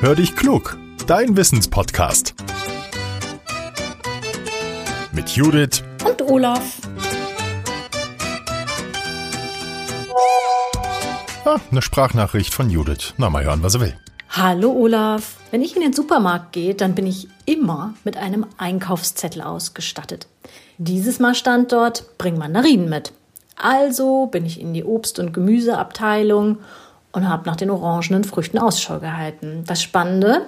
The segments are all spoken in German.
Hör dich klug, dein Wissenspodcast. Mit Judith und Olaf. Ah, eine Sprachnachricht von Judith. Na, mal hören, was er will. Hallo Olaf. Wenn ich in den Supermarkt gehe, dann bin ich immer mit einem Einkaufszettel ausgestattet. Dieses Mal stand dort, bring Mandarinen mit. Also bin ich in die Obst- und Gemüseabteilung und habe nach den orangenen Früchten Ausschau gehalten. Das Spannende,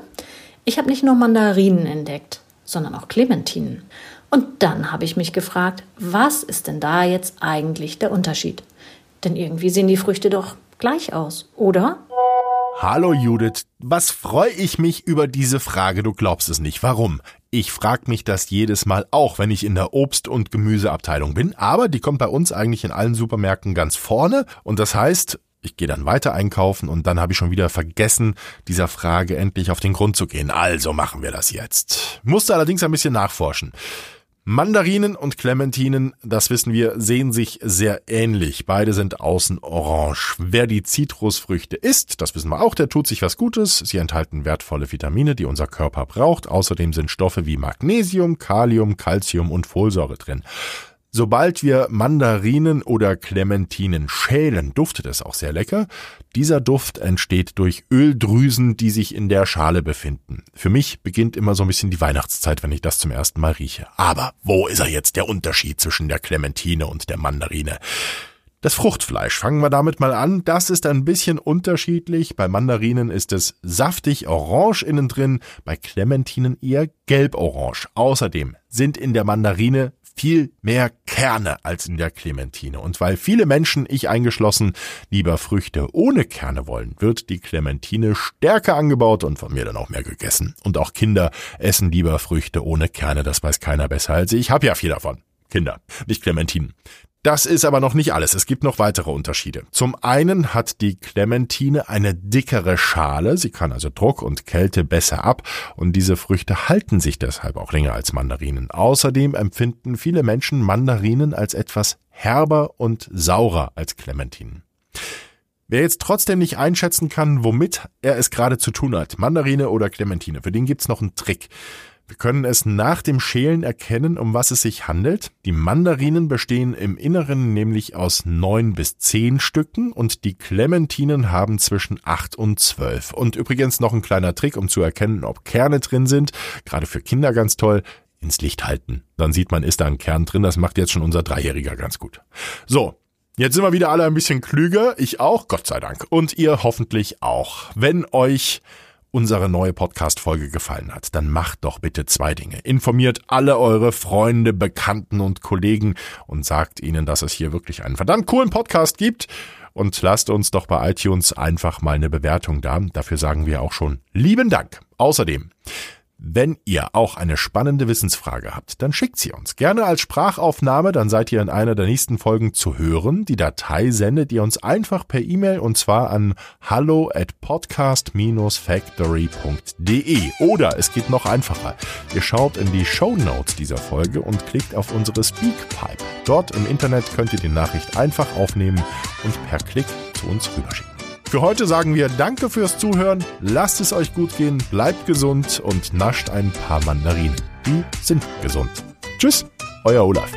ich habe nicht nur Mandarinen entdeckt, sondern auch Clementinen. Und dann habe ich mich gefragt, was ist denn da jetzt eigentlich der Unterschied? Denn irgendwie sehen die Früchte doch gleich aus, oder? Hallo Judith, was freue ich mich über diese Frage, du glaubst es nicht. Warum? Ich frage mich das jedes Mal auch, wenn ich in der Obst- und Gemüseabteilung bin, aber die kommt bei uns eigentlich in allen Supermärkten ganz vorne und das heißt, ich gehe dann weiter einkaufen und dann habe ich schon wieder vergessen, dieser Frage endlich auf den Grund zu gehen. Also machen wir das jetzt. Musste allerdings ein bisschen nachforschen. Mandarinen und Clementinen, das wissen wir, sehen sich sehr ähnlich. Beide sind außen orange. Wer die Zitrusfrüchte isst, das wissen wir auch, der tut sich was Gutes. Sie enthalten wertvolle Vitamine, die unser Körper braucht. Außerdem sind Stoffe wie Magnesium, Kalium, Calcium und Folsäure drin. Sobald wir Mandarinen oder Clementinen schälen, duftet es auch sehr lecker. Dieser Duft entsteht durch Öldrüsen, die sich in der Schale befinden. Für mich beginnt immer so ein bisschen die Weihnachtszeit, wenn ich das zum ersten Mal rieche. Aber wo ist er jetzt der Unterschied zwischen der Clementine und der Mandarine? Das Fruchtfleisch, fangen wir damit mal an. Das ist ein bisschen unterschiedlich. Bei Mandarinen ist es saftig orange innen drin, bei Clementinen eher gelb-orange. Außerdem sind in der Mandarine viel mehr Kerne als in der Clementine. Und weil viele Menschen, ich eingeschlossen, lieber Früchte ohne Kerne wollen, wird die Clementine stärker angebaut und von mir dann auch mehr gegessen. Und auch Kinder essen lieber Früchte ohne Kerne, das weiß keiner besser als ich. Ich habe ja viel davon. Kinder, nicht Clementinen. Das ist aber noch nicht alles. Es gibt noch weitere Unterschiede. Zum einen hat die Clementine eine dickere Schale. Sie kann also Druck und Kälte besser ab und diese Früchte halten sich deshalb auch länger als Mandarinen. Außerdem empfinden viele Menschen Mandarinen als etwas herber und saurer als Clementinen. Wer jetzt trotzdem nicht einschätzen kann, womit er es gerade zu tun hat, Mandarine oder Clementine, für den gibt's noch einen Trick. Wir können es nach dem Schälen erkennen, um was es sich handelt. Die Mandarinen bestehen im Inneren nämlich aus neun bis zehn Stücken und die Clementinen haben zwischen acht und zwölf. Und übrigens noch ein kleiner Trick, um zu erkennen, ob Kerne drin sind. Gerade für Kinder ganz toll ins Licht halten. Dann sieht man, ist da ein Kern drin. Das macht jetzt schon unser Dreijähriger ganz gut. So. Jetzt sind wir wieder alle ein bisschen klüger. Ich auch, Gott sei Dank. Und ihr hoffentlich auch. Wenn euch unsere neue Podcast-Folge gefallen hat, dann macht doch bitte zwei Dinge. Informiert alle eure Freunde, Bekannten und Kollegen und sagt ihnen, dass es hier wirklich einen verdammt coolen Podcast gibt. Und lasst uns doch bei iTunes einfach mal eine Bewertung da. Dafür sagen wir auch schon lieben Dank. Außerdem, wenn ihr auch eine spannende Wissensfrage habt, dann schickt sie uns gerne als Sprachaufnahme, dann seid ihr in einer der nächsten Folgen zu hören. Die Datei sendet ihr uns einfach per E-Mail und zwar an hallo at podcast-factory.de. Oder es geht noch einfacher. Ihr schaut in die Show Notes dieser Folge und klickt auf unsere Speakpipe. Dort im Internet könnt ihr die Nachricht einfach aufnehmen und per Klick zu uns rüberschicken. Für heute sagen wir Danke fürs Zuhören, lasst es euch gut gehen, bleibt gesund und nascht ein paar Mandarinen. Die sind gesund. Tschüss, euer Olaf.